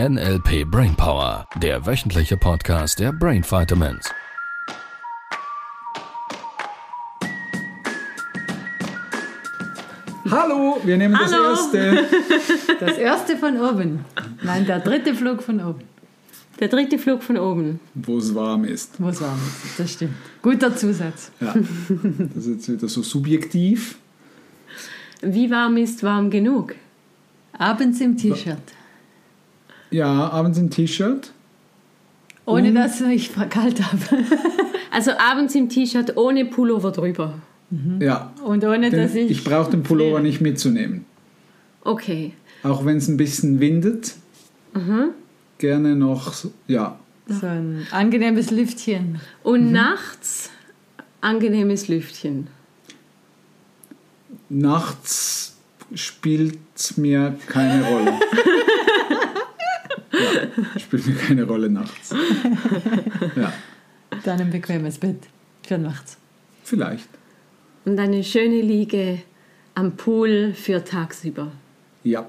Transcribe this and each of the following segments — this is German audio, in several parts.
NLP Brainpower, der wöchentliche Podcast der Brain Vitamins. Hallo, wir nehmen Hallo. das erste. Das erste von oben. Nein, der dritte Flug von oben. Der dritte Flug von oben. Wo es warm ist. Wo es warm ist. Das stimmt. Guter Zusatz. Ja. Das ist jetzt wieder so subjektiv. Wie warm ist warm genug? Abends im T-Shirt. Ja, abends im T-Shirt. Ohne dass ich kalt habe. Also abends im T-Shirt ohne Pullover drüber. Ja. Und ohne Denn dass ich. ich brauche den Pullover nicht mitzunehmen. Okay. Auch wenn es ein bisschen windet. Gerne noch, ja. So ein angenehmes Lüftchen. Und nachts angenehmes Lüftchen. Nachts spielt mir keine Rolle. ja, spielt mir keine Rolle nachts. Ja, Dann ein bequemes Bett für nachts. vielleicht. Und eine schöne Liege am Pool für tagsüber. Ja.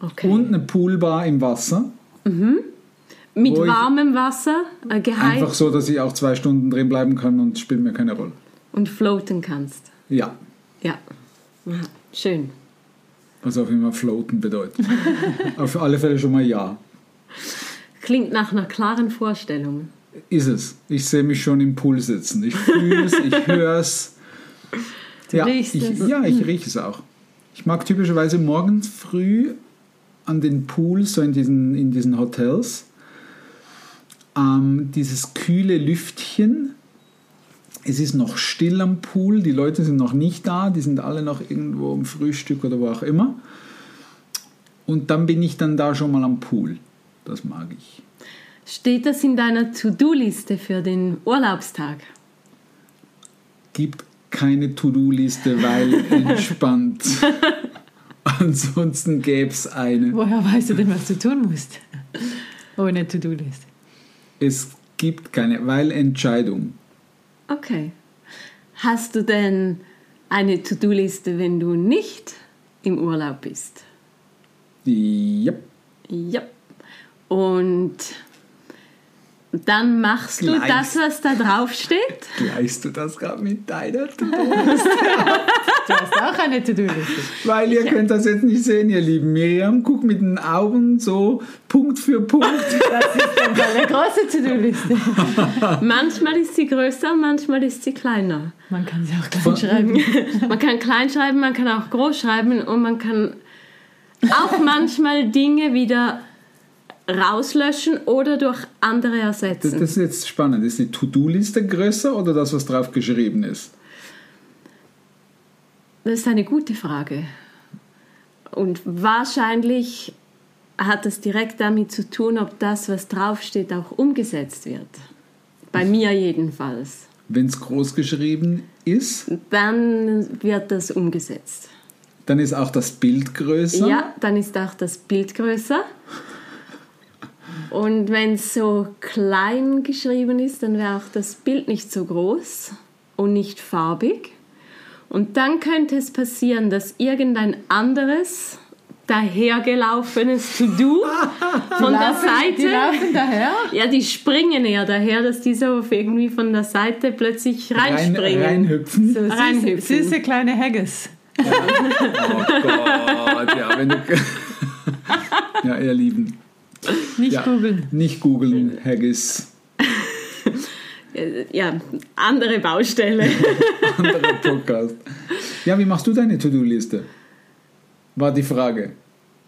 Okay. Und eine Poolbar im Wasser. Mit wo ich- warmem Wasser, äh, geheizt Einfach so, dass ich auch zwei Stunden drin bleiben kann und spielt mir keine Rolle. und floaten kannst. Ja, Ja. Schön. Was auch immer floaten bedeutet. Auf alle Fälle schon mal ja. Klingt nach einer klaren Vorstellung. Ist es. Ich sehe mich schon im Pool sitzen. Ich fühle es, ich höre es. Du Ja, riechst ich, es. ja, ich rieche es auch. Ich mag typischerweise morgens früh an den Pool, so in diesen, in diesen Hotels, ähm, dieses kühle Lüftchen. Es ist noch still am Pool, die Leute sind noch nicht da, die sind alle noch irgendwo am Frühstück oder wo auch immer. Und dann bin ich dann da schon mal am Pool. Das mag ich. Steht das in deiner To-Do-Liste für den Urlaubstag? gibt keine To-Do-Liste, weil entspannt. Ansonsten gäbe es eine. Woher weißt du denn, was du tun musst? Ohne To-Do-Liste. Es gibt keine, weil Entscheidung. Okay. Hast du denn eine To-Do-Liste, wenn du nicht im Urlaub bist? Ja, Ja. Und dann machst du Gleich. das, was da drauf steht? gleichst du das gerade mit deiner To-Do-Liste? Du hast auch eine To-Do-Liste. Weil ihr könnt das jetzt nicht sehen, ihr lieben. Miriam guckt mit den Augen so Punkt für Punkt. Das ist dann eine große To-Do-Liste. Manchmal ist sie größer, manchmal ist sie kleiner. Man kann sie auch klein schreiben. Man kann klein schreiben, man kann auch groß schreiben und man kann auch manchmal Dinge wieder rauslöschen oder durch andere Das, ersetzen. das ist jetzt spannend. Ist die To-Do-Liste größer oder das, was drauf geschrieben ist? Das ist eine gute Frage. Und wahrscheinlich hat es direkt damit zu tun, ob das, was draufsteht, auch umgesetzt wird. Bei mir jedenfalls. Wenn es groß geschrieben ist, Dann wird das umgesetzt. dann ist auch das Bild größer. Ja, dann ist auch das Bild größer. Und wenn es so klein geschrieben ist, dann wäre auch das Bild nicht so groß und nicht farbig. Und dann könnte es passieren, dass irgendein anderes dahergelaufenes To-Do von der Laufen- Die Seite, laufen daher. ja, die springen eher daher, dass die so irgendwie von der Seite plötzlich Rein, reinspringen. reinhüpfen. So süße, Reinhüpfen. süße kleine Haggis. Oh Gott, ja, wenn du. ja, ihr Lieben. Nicht Ja. googeln. Nicht googeln, Haggis. Ja, andere Baustelle. Anderer Podcast. Ja, wie machst du deine To-Do-Liste? War die Frage.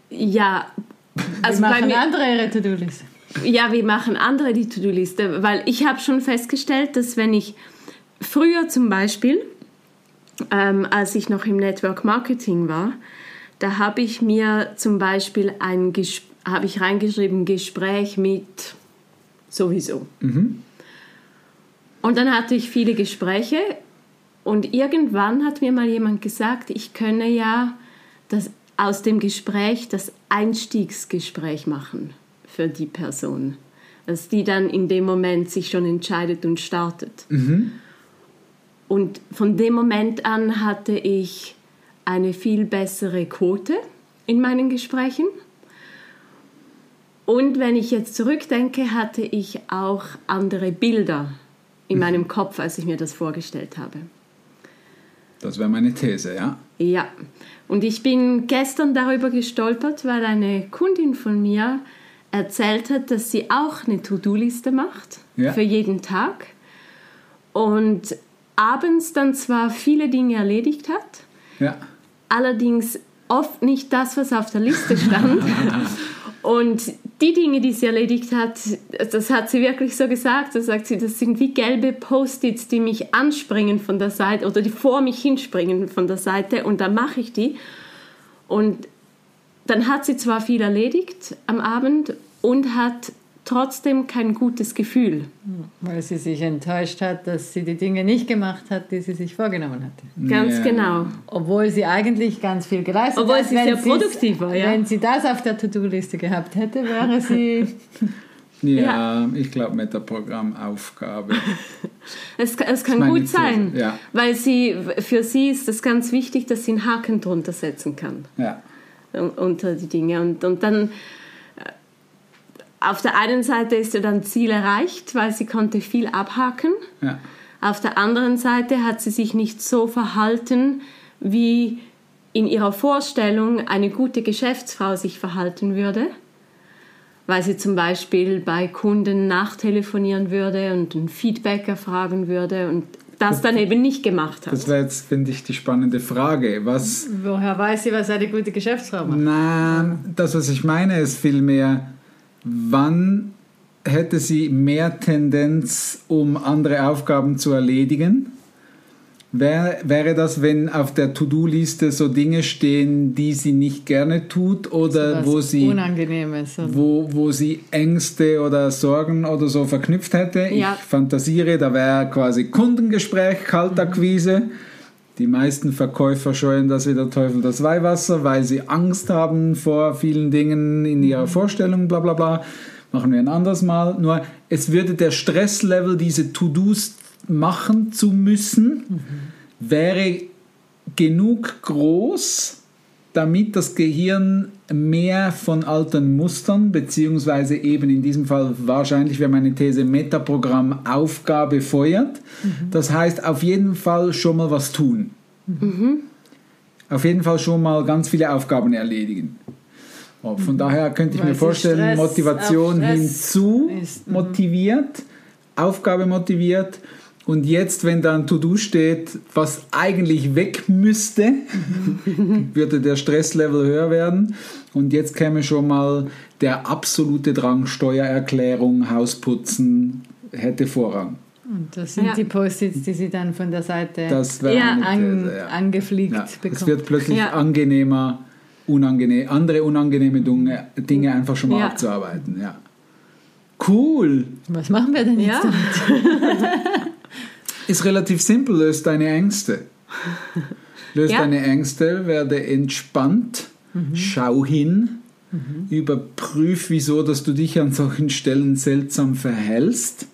Ja, also Wir bei machen mir, andere ihre To-Do-Liste. ja, wie machen andere die To-Do-Liste? Weil ich habe schon festgestellt, dass wenn ich früher zum Beispiel, ähm, als ich noch im Network Marketing war, da habe ich mir zum Beispiel ein Ges habe ich reingeschrieben Gespräch mit sowieso. Und dann hatte ich viele Gespräche und irgendwann hat mir mal jemand gesagt, ich könne ja das, aus dem Gespräch das Einstiegsgespräch machen für die Person. Dass die dann in dem Moment sich schon entscheidet und startet. Und von dem Moment an hatte ich eine viel bessere Quote in meinen Gesprächen. Und wenn ich jetzt zurückdenke, hatte ich auch andere Bilder in meinem Kopf, als ich mir das vorgestellt habe. Das wäre meine These, ja. Ja, und ich bin gestern darüber gestolpert, weil eine Kundin von mir erzählt hat, dass sie auch eine To-Do-Liste macht Ja. für jeden Tag und abends dann zwar viele Dinge erledigt hat, Ja. allerdings oft nicht das, was auf der Liste stand. Und die Dinge, die sie erledigt hat, das hat sie wirklich so gesagt. Da sagt sie, das sind wie gelbe Post-its, die mich anspringen von der Seite oder die vor mich hinspringen von der Seite und dann mache ich die. Und dann hat sie zwar viel erledigt am Abend und hat trotzdem kein gutes Gefühl. Weil sie sich enttäuscht hat, dass sie die Dinge nicht gemacht hat, die sie sich vorgenommen hatte. Ganz Ja. genau. Obwohl sie eigentlich ganz viel geleistet Obwohl hat. sie Wenn sehr produktiv war, ja. Wenn sie das auf der To-Do-Liste gehabt hätte, wäre sie... Ja, ich glaube Metaprogrammaufgabe. Es, es kann gut These, sein, ja. weil sie, für sie ist es ganz wichtig, dass sie einen Haken drunter setzen kann. Ja. un- unter die Dinge. Und, und dann auf der einen Seite ist ja dann Ziel erreicht, weil sie konnte viel abhaken. Ja. Auf der anderen Seite hat sie sich nicht so verhalten, wie in ihrer Vorstellung eine gute Geschäftsfrau sich verhalten würde. Weil sie zum Beispiel bei Kunden nachtelefonieren würde und ein Feedback erfragen würde und das dann eben nicht gemacht hat. Das wäre jetzt, finde ich, die spannende Frage. Was, Woher weiß sie, was eine gute Geschäftsfrau macht? na, das, was ich meine, ist vielmehr, wann hätte sie mehr Tendenz, um andere Aufgaben zu erledigen? Wär, wäre das, wenn auf der To-Do-Liste so Dinge stehen, die sie nicht gerne tut oder Was wo sie wo, wo sie Ängste oder Sorgen oder so verknüpft hätte. Ja. Ich fantasiere, da wäre quasi Kundengespräch, Kaltakquise. Die meisten Verkäufer scheuen das wie der Teufel das Weihwasser, weil sie Angst haben vor vielen Dingen in ihrer Vorstellung, bla bla bla. Machen wir ein anderes Mal. Nur es würde der Stresslevel, diese To-Dos machen zu müssen, wäre genug groß, damit das Gehirn mehr von alten Mustern, beziehungsweise eben in diesem Fall wahrscheinlich wäre meine These Metaprogramm Aufgabe feuert. Das heißt, auf jeden Fall schon mal was tun. Auf jeden Fall schon mal ganz viele Aufgaben erledigen. Oh, Von daher könnte ich Weil mir vorstellen, Stress Motivation hinzu ist, mhm. motiviert, Aufgabe motiviert. Und jetzt, wenn da ein To-Do steht, was eigentlich weg müsste, würde der Stresslevel höher werden. Und jetzt käme schon mal der absolute Drang, Steuererklärung, Hausputzen, hätte Vorrang. Und das sind Ja. die Post-its, die sie dann von der Seite an, These, ja. angefliegt Ja, es bekommt. wird plötzlich Ja. angenehmer, unangenehm, andere unangenehme Dinge, Dinge einfach schon mal Ja. abzuarbeiten. Ja. Cool! Was machen wir denn jetzt Ja. damit? Ist relativ simpel, löst deine Ängste. Löst Ja. deine Ängste, werde entspannt, schau hin, überprüf, wieso, dass du dich an solchen Stellen seltsam verhältst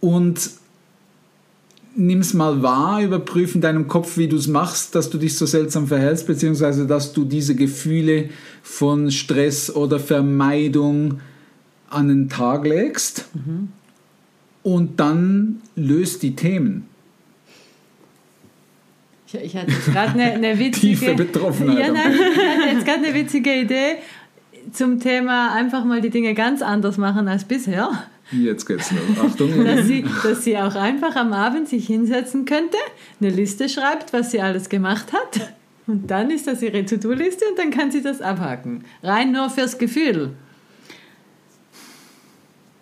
und nimm's mal wahr, überprüf in deinem Kopf, wie du es machst, dass du dich so seltsam verhältst, beziehungsweise dass du diese Gefühle von Stress oder Vermeidung an den Tag legst und dann löst die Themen. Ich, ich hatte gerade eine, eine witzige... Tiefe Betroffenheit. Ja, nein, ich hatte jetzt gerade eine witzige Idee zum Thema einfach mal die Dinge ganz anders machen als bisher. Jetzt geht's los. Achtung. Dass sie, dass sie auch einfach am Abend sich hinsetzen könnte, eine Liste schreibt, was sie alles gemacht hat. Und dann ist das ihre To-Do-Liste und dann kann sie das abhaken. Rein nur fürs Gefühl.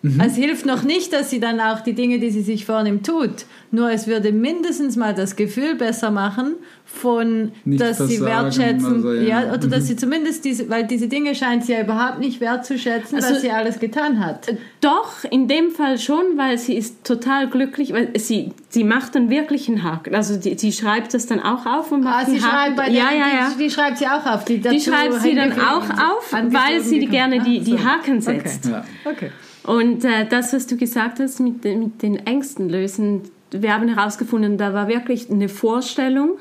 Mhm. Es hilft noch nicht, dass sie dann auch die Dinge, die sie sich vornimmt, tut. Nur es würde mindestens mal das Gefühl besser machen, von, Nicht dass sie wertschätzen, also, ja. ja. oder dass sie zumindest diese, weil diese Dinge scheint sie ja überhaupt nicht wertzuschätzen, Also- was sie alles getan hat. Doch, in dem Fall schon, weil sie ist total glücklich, weil sie, sie macht dann wirklich einen Haken. Also die, sie schreibt das dann auch auf und macht Ah, sie einen Haken. schreibt bei ja, der, ja, ja. Die, die schreibt sie auch auf. Die, Die schreibt sie dann auch auf, weil sie die gerne die, Ah, die so. Haken setzt. Ja. Okay. Und äh, das, was du gesagt hast mit, den- mit den Ängsten lösen, wir haben herausgefunden, da war wirklich eine Vorstellung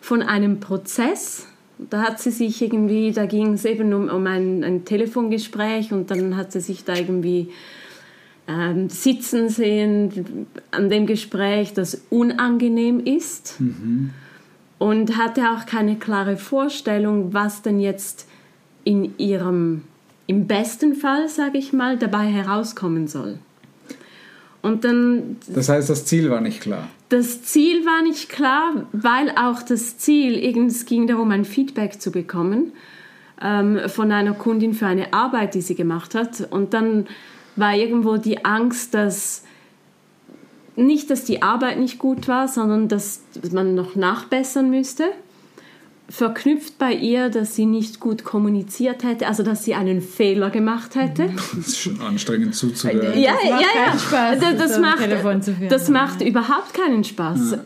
von einem Prozess, Da hat sie sich irgendwie, da ging es eben um, um ein, ein Telefongespräch und dann hat sie sich da irgendwie ähm, sitzen sehen an dem Gespräch, das unangenehm ist. Und hatte auch keine klare Vorstellung, was denn jetzt in ihrem, im besten Fall, sage ich mal, dabei herauskommen soll. Und dann Das heißt, das Ziel war nicht klar. das Ziel war nicht klar, weil auch das Ziel, es ging darum, ein Feedback zu bekommen ähm, von einer Kundin für eine Arbeit, die sie gemacht hat. Und dann war irgendwo die Angst, dass nicht, dass die Arbeit nicht gut war, sondern dass man noch nachbessern müsste. Verknüpft bei ihr, dass sie nicht gut kommuniziert hätte, also dass sie einen Fehler gemacht hätte. Das ist schon anstrengend zuzuhören. Ja, Das macht ja, ja. Spaß, das, das so ein macht, das macht überhaupt keinen Spaß.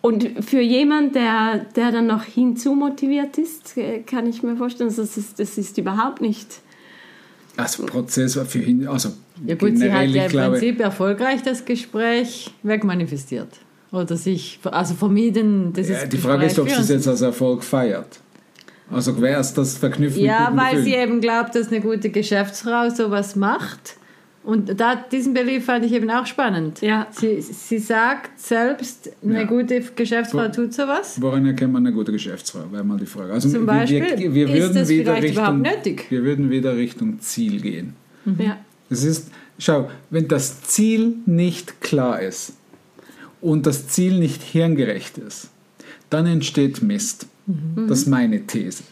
Und für jemanden, der, der dann noch hinzu motiviert ist, äh, kann ich mir vorstellen, das ist, das ist überhaupt nicht. Also Prozess war für ihn, also Ja gut, sie hat generell, ja im glaube, Prinzip erfolgreich das Gespräch wegmanifestiert. Oder sich, also vermieden, das ja, ist die Frage ist, ob sie es jetzt als Erfolg feiert. Also wer ist das verknüpft Ja, mit guten weil sie Gefühlen? eben glaubt, dass eine gute Geschäftsfrau sowas macht. Und da, diesen Belief fand ich eben auch spannend. Ja. Sie, sie sagt selbst, eine Ja. gute Geschäftsfrau Wo- tut sowas. Woran erkennt man eine gute Geschäftsfrau? Wäre mal die Frage. Also Zum wir, Beispiel, wir, wir ist würden das wieder vielleicht Richtung, überhaupt nötig? Wir würden wieder Richtung Ziel gehen. Ja. Es ist, schau, wenn das Ziel nicht klar ist und das Ziel nicht hirngerecht ist, dann entsteht Mist. Das ist meine These.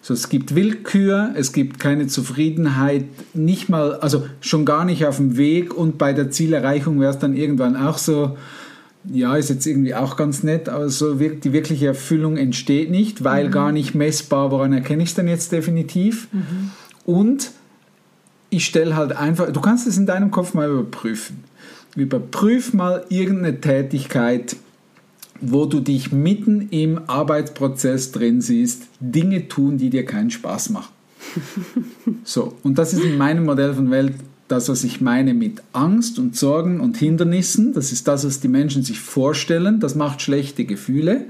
So, es gibt Willkür, es gibt keine Zufriedenheit, nicht mal, also schon gar nicht auf dem Weg und bei der Zielerreichung wäre es dann irgendwann auch so, ja, ist jetzt irgendwie auch ganz nett, aber so wir- die wirkliche Erfüllung entsteht nicht, weil gar nicht messbar, woran erkenne ich es denn jetzt definitiv? Und ich stelle halt einfach, du kannst es in deinem Kopf mal überprüfen. Überprüf mal irgendeine Tätigkeit, wo du dich mitten im Arbeitsprozess drin siehst, Dinge tun, die dir keinen Spaß machen. So, und das ist in meinem Modell von Welt das, was ich meine mit Angst und Sorgen und Hindernissen. Das ist das, was die Menschen sich vorstellen. Das macht schlechte Gefühle.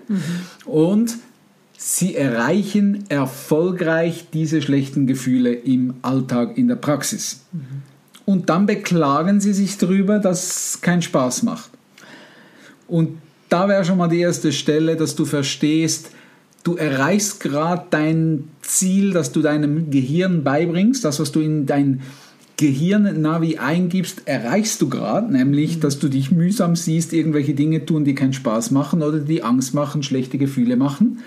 Und sie erreichen erfolgreich diese schlechten Gefühle im Alltag, in der Praxis. Und dann beklagen sie sich darüber, dass es keinen Spaß macht. Und da wäre schon mal die erste Stelle, dass du verstehst, du erreichst gerade dein Ziel, das du deinem Gehirn beibringst, das, was du in dein Gehirn-Navi eingibst, erreichst du gerade, nämlich, dass du dich mühsam siehst, irgendwelche Dinge tun, die keinen Spaß machen oder die Angst machen, schlechte Gefühle machen.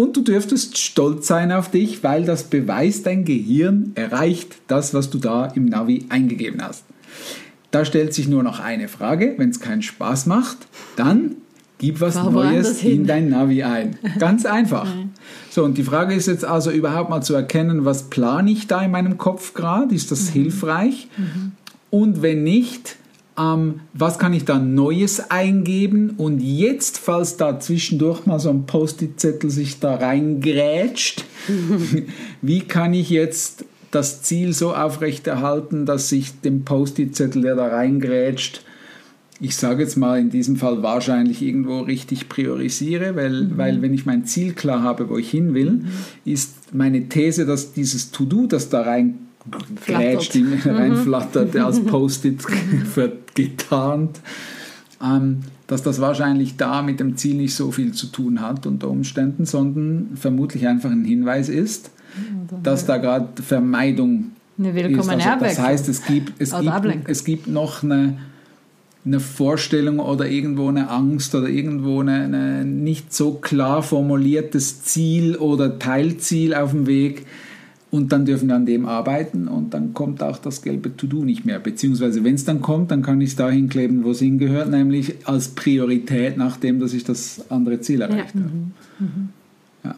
Und du dürftest stolz sein auf dich, weil das beweist, dein Gehirn erreicht das, was du da im Navi eingegeben hast. Da stellt sich nur noch eine Frage. Wenn es keinen Spaß macht, dann gib was woanders Neues in dein Navi ein. Ganz einfach. So, und die Frage ist jetzt also überhaupt mal zu erkennen, was plane ich da in meinem Kopf gerade? Ist das hilfreich? Und wenn nicht, ähm, was kann ich da Neues eingeben? Und jetzt, falls da zwischendurch mal so ein Post-it-Zettel sich da reingrätscht, wie kann ich jetzt das Ziel so aufrechterhalten, dass ich den Post-it-Zettel, der da reingrätscht, ich sage jetzt mal in diesem Fall wahrscheinlich irgendwo richtig priorisiere, weil, weil wenn ich mein Ziel klar habe, wo ich hin will, ist meine These, dass dieses To-Do, das da rein grätscht, in- reinflattert, als Post-it getarnt, ähm, dass das wahrscheinlich da mit dem Ziel nicht so viel zu tun hat unter Umständen, sondern vermutlich einfach ein Hinweis ist, dass da gerade Vermeidung Eine willkommene ist. Also, das heißt, es gibt, es gibt, Ablenkung. es gibt noch eine, eine Vorstellung oder irgendwo eine Angst oder irgendwo eine, eine nicht so klar formuliertes Ziel oder Teilziel auf dem Weg. Und dann dürfen wir an dem arbeiten und dann kommt auch das gelbe To-Do nicht mehr. Beziehungsweise, wenn es dann kommt, dann kann ich es da hinkleben, wo es hingehört, nämlich als Priorität, nachdem dass ich das andere Ziel erreicht habe. Ja.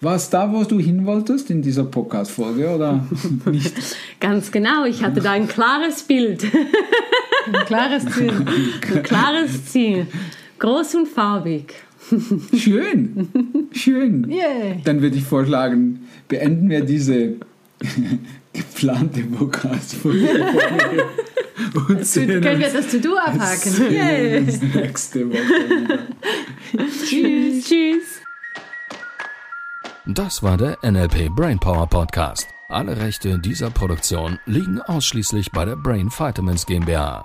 War es da, wo du hin wolltest in dieser Podcast-Folge oder nicht? Ganz genau, ich hatte da ein klares Bild, Ein klares Ziel. ein klares Ziel, groß und farbig. Schön, schön. Yay. Dann würde ich vorschlagen, beenden wir diese geplante Podcast-Folge und sehen Können wir das To-Do abhaken? sehen Yay. uns nächste Woche. Tschüss. Tschüss. Das war der NLP Brainpower Podcast. Alle Rechte dieser Produktion liegen ausschließlich bei der Brain Vitamins GmbH.